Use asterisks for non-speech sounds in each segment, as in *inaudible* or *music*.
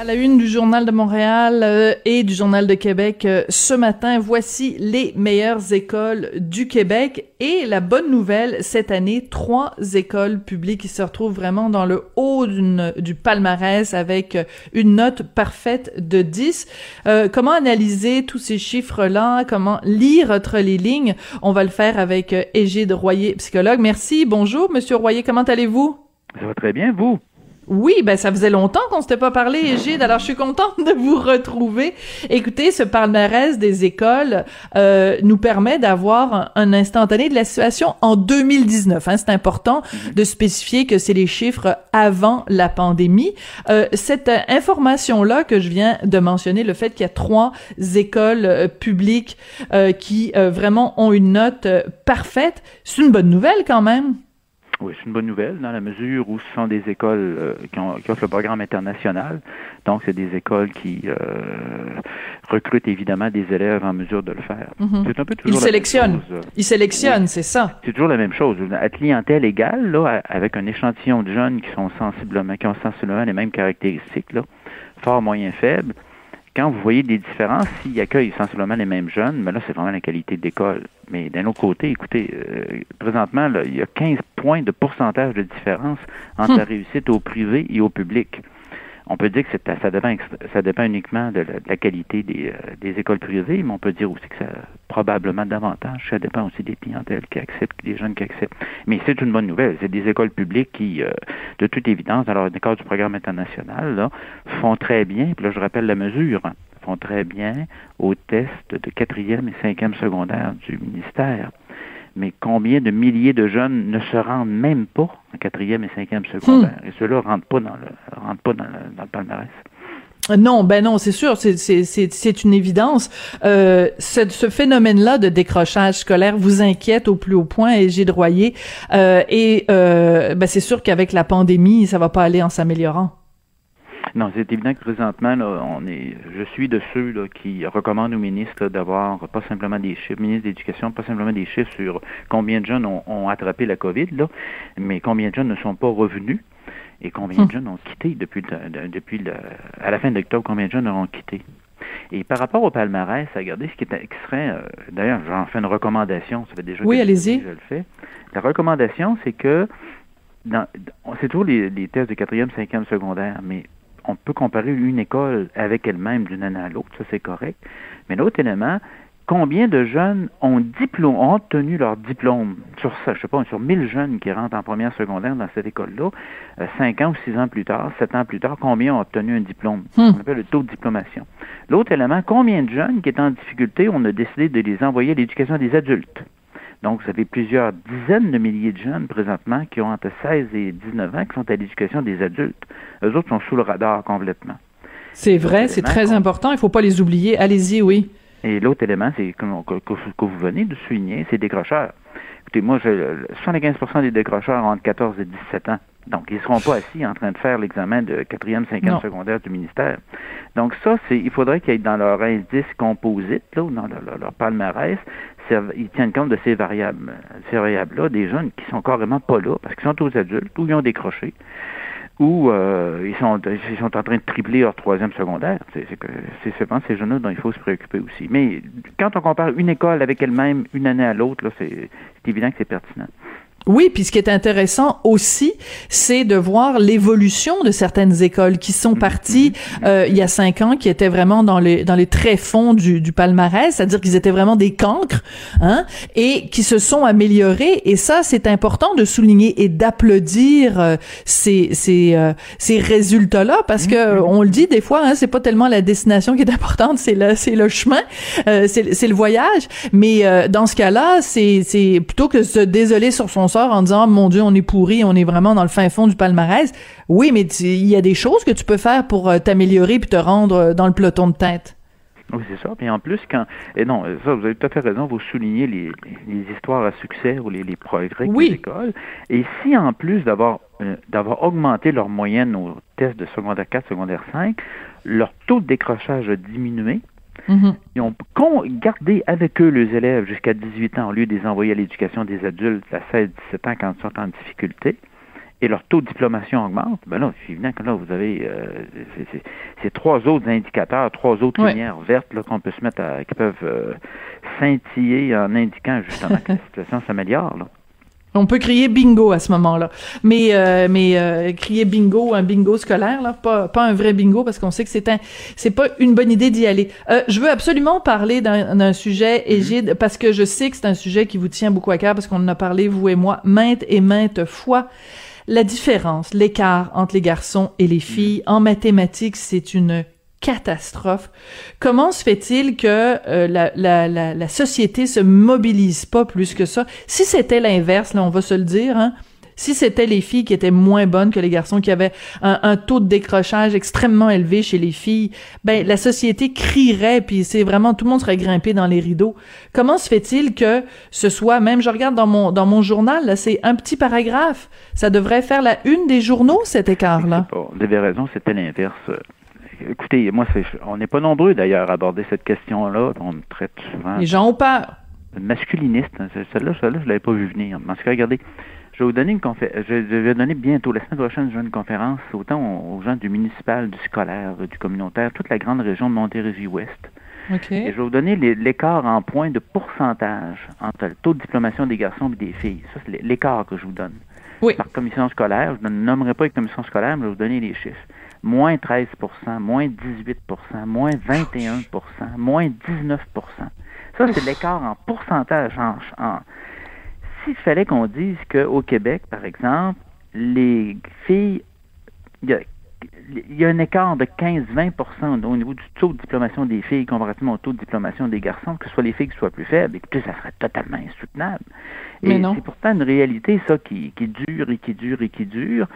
À la une du Journal de Montréal euh, et du Journal de Québec euh, ce matin, voici les meilleures écoles du Québec et la bonne nouvelle cette année, trois écoles publiques qui se retrouvent vraiment dans le haut du palmarès avec euh, une note parfaite de 10. comment analyser tous ces chiffres-là? Comment lire entre les lignes? On va le faire avec Égide Royer, psychologue. Merci. Bonjour, Monsieur Royer. Comment allez-vous? Ça va très bien, vous? Oui, ben ça faisait longtemps qu'on s'était pas parlé, Égide. Alors je suis contente de vous retrouver. Écoutez, ce palmarès des écoles euh, nous permet d'avoir un, instantané de la situation en 2019. Hein. C'est important de spécifier que c'est les chiffres avant la pandémie. Euh, cette information-là que je viens de mentionner, le fait qu'il y a trois écoles euh, publiques euh, qui euh, vraiment ont une note parfaite, c'est une bonne nouvelle quand même. Oui, c'est une bonne nouvelle dans la mesure où ce sont des écoles euh, qui, ont, qui, offrent le programme international. Donc, c'est des écoles qui euh, recrutent évidemment des élèves en mesure de le faire. Mhm. C'est un peu toujours Ils sélectionnent. Ils sélectionnent, c'est ça. C'est toujours la même chose. À clientèle égale, là, avec un échantillon de jeunes qui sont sensiblement, qui ont sensiblement les mêmes caractéristiques, là, fort, moyen, faible quand vous voyez des différences, s'ils accueillent sensiblement les mêmes jeunes, mais là, c'est vraiment la qualité d'école. Mais d'un autre côté, écoutez, euh, présentement, là, il y a 15 points de pourcentage de différence entre la hum. réussite au privé et au public on peut dire que ça dépend, uniquement de la, qualité euh, des, écoles privées, mais on peut dire aussi que ça probablement davantage. Ça dépend aussi des clientèles qui acceptent, des jeunes qui acceptent. Mais c'est une bonne nouvelle. C'est des écoles publiques qui, euh, de toute évidence, dans le cadre du programme international, font très bien. Puis là, je rappelle la mesure font très bien aux tests de quatrième et cinquième secondaire du ministère mais combien de milliers de jeunes ne se rendent même pas en quatrième et cinquième secondaire? Hmm. Et ceux-là ne rentrent pas dans le, rentrent pas dans le, dans le palmarès. Non, ben non, c'est sûr, c'est une évidence. Euh, ce, ce phénomène-là de décrochage scolaire vous inquiète au plus haut point, et j'ai droyé. Euh, et euh, ben c'est sûr qu'avec la pandémie, ça va pas aller en s'améliorant. Non, c'est évident que présentement, là, on est, je suis de ceux là, qui recommandent aux ministres d'avoir pas simplement des chiffres, ministre d'éducation, pas simplement des chiffres sur combien de jeunes ont, attrapé la COVID, là, mais combien de jeunes ne sont pas revenus et combien de hum. jeunes ont quitté depuis, depuis le, à la fin d'octobre, combien de jeunes auront quitté. Et par rapport au palmarès, regardez ce qui, est, qui serait, euh, d'ailleurs, j'en fais une recommandation, ça fait déjà oui, allez-y. je le fais. La recommandation, c'est que c'est toujours les, les tests de quatrième, cinquième secondaire, mais on peut comparer une école avec elle-même d'une année à l'autre, ça c'est correct. Mais l'autre élément, combien de jeunes ont, diplôme, ont obtenu leur diplôme sur ça, je sais pas, sur 1000 jeunes qui rentrent en première secondaire dans cette école-là, euh, cinq ans ou six ans plus tard, sept ans plus tard, combien ont obtenu un diplôme? Hmm. On appelle le taux de diplomation. L'autre élément, combien de jeunes qui étaient en difficulté, on a décidé de les envoyer à l'éducation des adultes? Donc, vous avez plusieurs dizaines de milliers de jeunes présentement qui ont entre 16 et 19 ans qui sont à l'éducation des adultes. Eux autres sont sous le radar complètement. C'est vrai, c'est très important. Il ne faut pas les oublier. Allez-y, oui. Et l'autre élément, c'est que, vous venez de souligner, c'est décrocheurs. Écoutez, moi, je, 75% des décrocheurs ont entre 14 et 17 ans. Donc, ils ne seront pas assis en train de faire l'examen de quatrième, cinquième secondaire du ministère. Donc, ça, c'est, il faudrait qu'ils aient dans leur indice composite, là, ou dans leur, leur palmarès, ils tiennent compte de ces variables, ces variables-là, des jeunes qui sont carrément pas là parce qu'ils sont aux adultes ou ils ont décroché ou euh, ils, sont, ils sont en train de tripler leur troisième secondaire. C'est c'est ces jeunes-là dont il faut se préoccuper aussi. Mais quand on compare une école avec elle-même, une année à l'autre, c'est évident que c'est pertinent. Oui, puis ce qui est intéressant aussi, c'est de voir l'évolution de certaines écoles qui sont parties euh, il y a cinq ans, qui étaient vraiment dans les dans les tréfonds du, du palmarès, c'est-à-dire qu'ils étaient vraiment des cancres, hein, et qui se sont améliorés. Et ça, c'est important de souligner et d'applaudir euh, ces ces euh, ces résultats-là, parce que on le dit des fois, hein, c'est pas tellement la destination qui est importante, c'est le c'est le chemin, c'est c'est le voyage. Mais dans ce cas-là, c'est c'est plutôt que de se désoler sur son sort en disant mon Dieu, on est pourri, on est vraiment dans le fin fond du palmarès. Oui, mais il y a des choses que tu peux faire pour euh, t'améliorer puis te rendre euh, dans le peloton de tête. Oui, c'est ça. Puis en plus, quand. Et non, ça, vous avez tout à fait raison, vous soulignez les, histoires à succès ou les, progrès des écoles. Et si en plus d'avoir euh, d'avoir augmenté leur moyenne aux tests de secondaire 4, secondaire 5, leur taux de décrochage a diminué, Mm-hmm. Ils ont gardé avec eux les élèves jusqu'à 18 ans au lieu de les envoyer à l'éducation des adultes à 16-17 ans quand ils sont en difficulté. Et leur taux de diplomation augmente. Ben là, c'est évident que là, vous avez euh, ces trois autres indicateurs, trois autres lumières vertes qu'on peut se mettre à, qui peuvent euh, scintiller en indiquant justement que la *laughs* situation s'améliore. On peut crier bingo à ce moment-là, mais euh, mais euh, crier bingo, un bingo scolaire là, pas pas un vrai bingo parce qu'on sait que c'est un c'est pas une bonne idée d'y aller. Euh, je veux absolument parler d'un sujet mm-hmm. Égide parce que je sais que c'est un sujet qui vous tient beaucoup à cœur parce qu'on en a parlé vous et moi maintes et maintes fois. La différence, l'écart entre les garçons et les filles en mathématiques, c'est une catastrophe. Comment se fait-il que euh, la, la, la, société se mobilise pas plus que ça? Si c'était l'inverse, là, on va se le dire, hein, si c'était les filles qui étaient moins bonnes que les garçons, qui avaient un, un, taux de décrochage extrêmement élevé chez les filles, ben la société crierait, puis c'est vraiment tout le monde serait grimpé dans les rideaux. Comment se fait-il que ce soit même, je regarde dans mon dans mon journal, là, c'est un petit paragraphe, ça devrait faire la une des journaux cet écart-là. Vous avez raison, c'était l'inverse écoutez, moi, on n'est pas nombreux d'ailleurs à aborder cette question-là. On traite souvent. Les gens ont peur. Masculiniste. Hein, celle-là, celle-là, je ne l'avais pas vu venir. En tout cas, regardez, je vais vous donner une conférence. Je vais donner bientôt, la semaine prochaine, une conférence autant aux gens du municipal, du scolaire, du communautaire, toute la grande région de Montérégie-Ouest. Et je vais vous donner l'écart en points de pourcentage entre le taux de diplomation des garçons et des filles. Ça, c'est l'écart que je vous donne. Oui. Par commission scolaire, je ne nommerai pas les commissions scolaires, mais je vais vous donner les chiffres moins 13% moins 18% moins 21% moins 19% Ça, c'est l'écart en pourcentage. En, S'il fallait qu'on dise qu'au Québec, par exemple, les filles, il y a, un écart de 15-20% au niveau du taux de diplomation des filles comparativement au taux de diplomation des garçons, que ce soit les filles qui soient plus faibles, écoutez, ça serait totalement insoutenable. Et c'est pourtant une réalité, ça, qui, qui dure et qui dure et qui dure.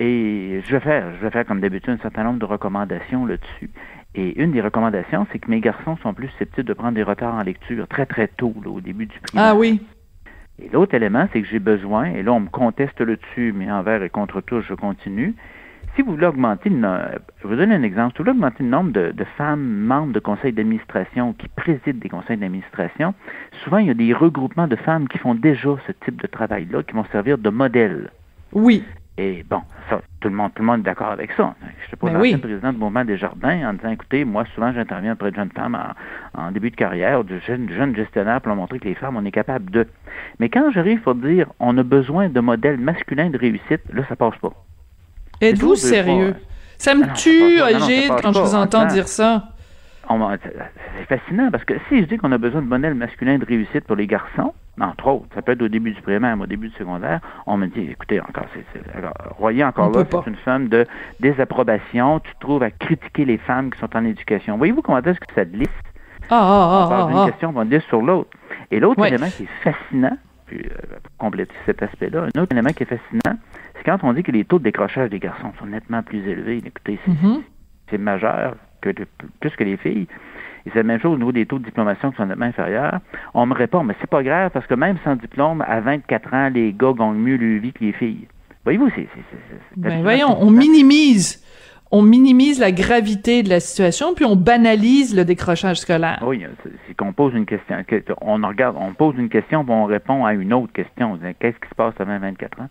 Et je vais faire, je vais faire comme d'habitude un certain nombre de recommandations là-dessus. Et une des recommandations, c'est que mes garçons sont plus susceptibles de prendre des retards en lecture très très tôt, au début du primaire. Ah oui. Et l'autre élément, c'est que j'ai besoin, et là on me conteste là-dessus, mais envers et contre tout, je continue. Si vous voulez augmenter, je vous donne un exemple, si vous voulez augmenter le nombre de, de femmes membres de conseils d'administration qui président des conseils d'administration, souvent il y a des regroupements de femmes qui font déjà ce type de travail-là, qui vont servir de modèle. Oui. Et bon, ça, tout le monde, tout le monde est d'accord avec ça. Je suis pas ben le président du mouvement des jardins en disant, écoutez, moi, souvent, j'interviens auprès de jeunes femmes en, début de carrière, de jeunes, gestionnaires pour montrer que les femmes, on est capable de. Mais quand j'arrive pour dire, on a besoin de modèles masculins de réussite, là, ça passe pas. Êtes-vous sérieux? Ça me tue, Agide, quand je vous entends dire ça. C'est fascinant parce que si je dis qu'on a besoin de modèles masculins de réussite pour les garçons, entre autres, ça peut être au début du primaire, au début du secondaire, on me dit, écoutez, encore, c'est, Royer, encore là, c'est une femme de désapprobation, tu te trouves à critiquer les femmes qui sont en éducation. Voyez-vous comment est-ce que ça glisse? Ah, ah, on parle d'une question, on glisse sur l'autre. Et l'autre élément qui est fascinant, puis, euh, pour compléter cet aspect-là, un autre élément qui est fascinant, c'est quand on dit que les taux de décrochage des garçons sont nettement plus élevés. Écoutez, c'est, mm-hmm. majeur que plus que les filles. Et c'est la même chose au niveau des taux de diplomation qui sont nettement inférieurs. On me répond, mais c'est pas grave parce que même sans diplôme, à 24 ans, les gars gagnent mieux le vie que les filles. Voyez-vous, c'est. Ben voyons, on minimise. On minimise la gravité de la situation, puis on banalise le décrochage scolaire. Oui, c'est qu'on pose une question. On regarde, on pose une question, puis on répond à une autre question. Qu'est-ce qui se passe à 24 ans?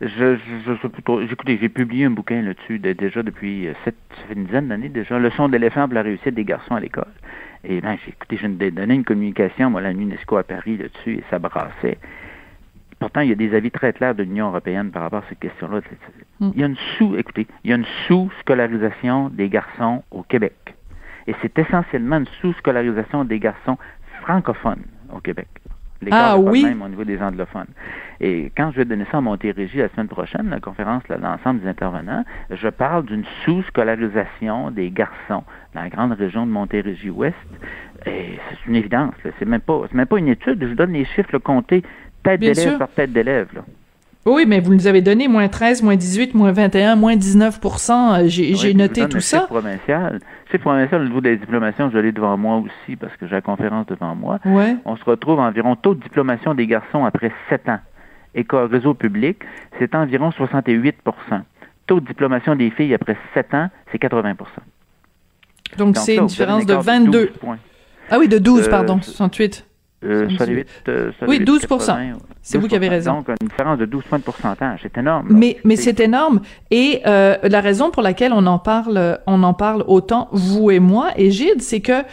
Je, je, plutôt. Écoutez, j'ai publié un bouquin là-dessus déjà depuis euh, sept, une dizaine d'années déjà. Leçon d'éléphant pour la réussite des garçons à l'école. Et ben, j'ai écouté, j'ai donné une communication, moi, à l'UNESCO à Paris là-dessus, et ça brassait. pourtant, il y a des avis très clairs de l'Union européenne par rapport à cette question-là. Mm. Il y a une sous, écoutez, il y a une sous-scolarisation des garçons au Québec. Et c'est essentiellement une sous-scolarisation des garçons francophones au Québec. Ah oui. Même au niveau des anglophones. Et quand je vais donner ça à Montérégie la semaine prochaine, la conférence de l'ensemble des intervenants, je parle d'une sous-scolarisation des garçons dans la grande région de Montérégie-Ouest. Et c'est une évidence. C'est même pas, même pas une étude. Je donne les chiffres comptés tête d'élève par tête d'élève. Oui, mais vous nous avez donné moins 13, moins 18, moins 21, moins 19% J'ai noté tout ça. Provincial. C'est provincial au niveau des diplomations, je l'ai devant moi aussi parce que j'ai la conférence devant moi. Ouais. On se retrouve environ taux de diplomation des garçons après 7 ans. École réseau public, c'est environ 68% Taux de diplomation des filles après 7 ans, c'est 80% Donc, c'est une différence de 22. points. Ah oui, de 12, euh, pardon, 68. Euh, euh, oui, 12% C'est vous qui avez raison. Donc, une différence de 12 points de pourcentage. C'est énorme. Mais, mais c'est énorme. Et euh, la raison pour laquelle on en parle, on en parle autant, vous et moi, et Gide, c'est que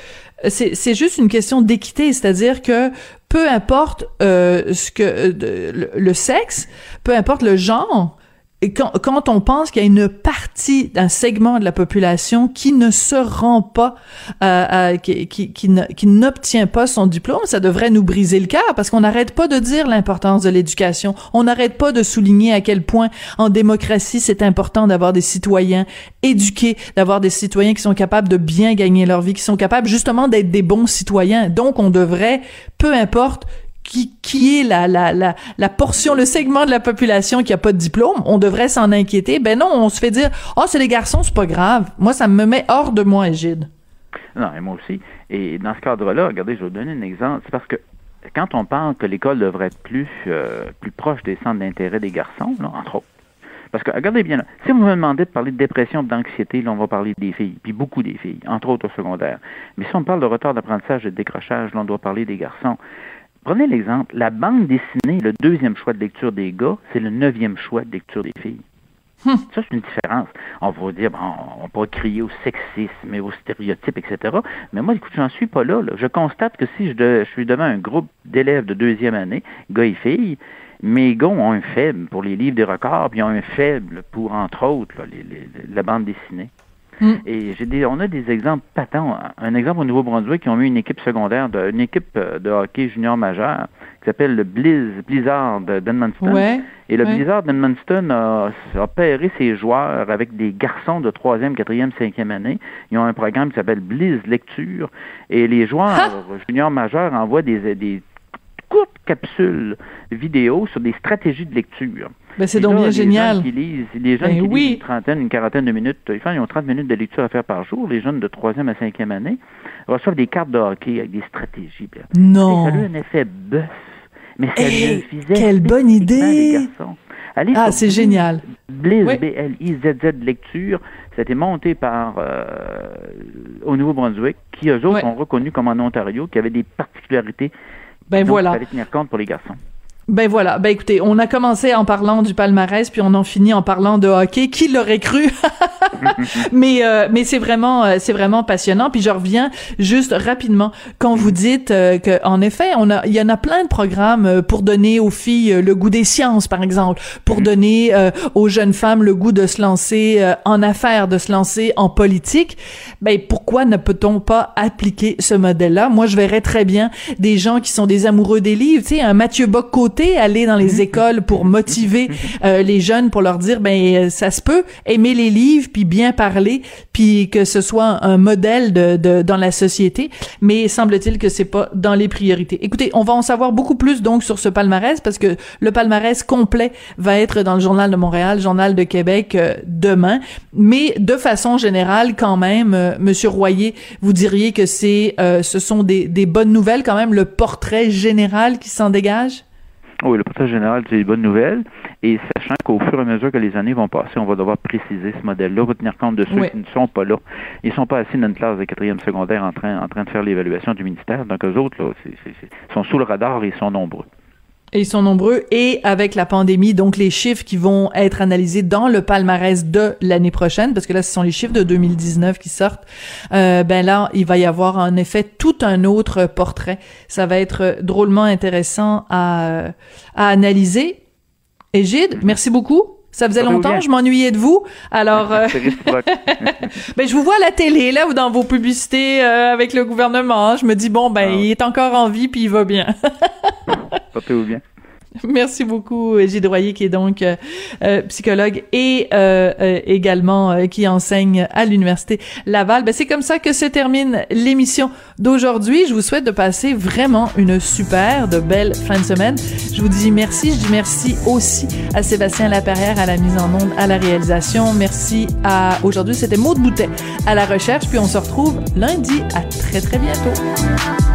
c'est juste une question d'équité. C'est-à-dire que peu importe ce que le sexe, peu importe le genre, quand, quand, on pense qu'il y a une partie d'un segment de la population qui ne se rend pas, euh, qui, qui, qui n'obtient pas son diplôme, ça devrait nous briser le cœur parce qu'on n'arrête pas de dire l'importance de l'éducation. On n'arrête pas de souligner à quel point en démocratie c'est important d'avoir des citoyens éduqués, d'avoir des citoyens qui sont capables de bien gagner leur vie, qui sont capables justement d'être des bons citoyens. Donc on devrait, peu importe qui, est la, la, la, la portion, le segment de la population qui a pas de diplôme, on devrait s'en inquiéter. Ben non, on se fait dire, oh, c'est les garçons, c'est pas grave. Moi, ça me met hors de moi, Égide. Non, et moi aussi. Et dans ce cadre-là, regardez, je vais vous donner un exemple. C'est parce que quand on parle que l'école devrait être plus, euh, plus proche des centres d'intérêt des garçons, entre autres, parce que, regardez bien, là, si vous me demandez de parler de dépression, d'anxiété, là, on va parler des filles, puis beaucoup des filles, entre autres au secondaire. Mais si on parle de retard d'apprentissage et de décrochage, là, on doit parler des garçons. Prenez l'exemple, la bande dessinée, le deuxième choix de lecture des gars, c'est le neuvième choix de lecture des filles. Hmm. Ça, c'est une différence. On va dire, bon, on peut crier au sexisme et aux stéréotypes, etc. Mais moi, écoute, j'en suis pas là, Je constate que si je, suis devant un groupe d'élèves de deuxième année, gars et filles, mes gars ont un faible pour les livres des records, puis ils ont un faible pour, entre autres, la bande dessinée. Mm. Et j'ai des, on a des exemples patents. Un exemple au Nouveau-Brunswick, qui ont eu une équipe secondaire, de, une équipe euh, de hockey junior majeur, qui s'appelle le Blizz, Blizzard d'Edmundston. et le Blizzard d'Edmundston a, a pairé ses joueurs avec des garçons de 3e, 4e, 5e année. Ils ont un programme qui s'appelle Blizz Lecture. Et les joueurs junior majeurs envoient des, des courtes capsules vidéo sur des stratégies de lecture. Ben c'est donc bien génial. Jeunes qui lisent, les jeunes ben qui lisent une trentaine, une quarantaine de minutes, ils ont 30 minutes de lecture à faire par jour. Les jeunes de troisième à cinquième année reçoivent des cartes de hockey avec des stratégies. Non. ça a eu un effet bœuf. Mais ça hey, Quelle bonne idée! Allez ah, c'est génial. Blizz, B-L-I-Z-Z lecture, c'était monté par euh, au Nouveau-Brunswick, qui eux autres ont reconnu comme en Ontario, qui avait des particularités ben voilà. Il fallait tenir compte pour les garçons. Ben voilà, ben écoutez, on a commencé en parlant du palmarès, puis on en finit en parlant de hockey. Qui l'aurait cru? *laughs* *laughs* Mais euh, mais c'est vraiment euh, c'est vraiment passionnant. Puis je reviens juste rapidement quand vous dites euh, que en effet, on a il y en a plein de programmes pour donner aux filles le goût des sciences, par exemple, pour mm-hmm. donner aux jeunes femmes le goût de se lancer en affaires, de se lancer en politique. Ben pourquoi ne peut-on pas appliquer ce modèle-là? Moi, je verrais très bien des gens qui sont des amoureux des livres, tu sais, un Mathieu Bock aller dans les écoles pour motiver *laughs* euh, les jeunes, pour leur dire ben ça se peut aimer les livres puis bien parler, puis que ce soit un modèle de, de dans la société. Mais semble-t-il que c'est pas dans les priorités. Écoutez, on va en savoir beaucoup plus donc sur ce palmarès parce que le palmarès complet va être dans le journal de Montréal, journal de Québec euh, demain. Mais de façon générale, quand même, euh, Monsieur Royer, vous diriez que c'est, ce sont des, des bonnes nouvelles quand même, le portrait général qui s'en dégage? Oui, le portrait général, c'est une bonne nouvelle. Et sachant qu'au fur et à mesure que les années vont passer, on va devoir préciser ce modèle-là, retenir compte de ceux qui ne sont pas là. Ils ne sont pas assis dans une classe de quatrième secondaire en train, en train de faire l'évaluation du ministère. Donc, eux autres, là, sont sous le radar et ils sont nombreux. Ils sont nombreux et avec la pandémie, donc les chiffres qui vont être analysés dans le palmarès de l'année prochaine, parce que là ce sont les chiffres de 2019 qui sortent, euh, ben là il va y avoir en effet tout un autre portrait. Ça va être drôlement intéressant à, à analyser. Égide, merci beaucoup. Ça faisait longtemps, je m'ennuyais de vous. Alors, euh... *laughs* ben je vous vois à la télé là ou dans vos publicités euh, avec le gouvernement. Je me dis bon ben ah il est encore en vie puis il va bien. Ou bien? *laughs* Merci beaucoup, Gilles Royer, qui est donc euh, euh psychologue et euh, euh également euh, qui enseigne à l'Université Laval. Ben, c'est comme ça que se termine l'émission d'aujourd'hui. Je vous souhaite de passer vraiment une super, de belle fin de semaine. Je vous dis merci. Je dis merci aussi à Sébastien Laperrière à la mise en onde, à la réalisation. Merci à, aujourd'hui, c'était Maud Boutet à la recherche. Puis on se retrouve lundi. À très, très bientôt.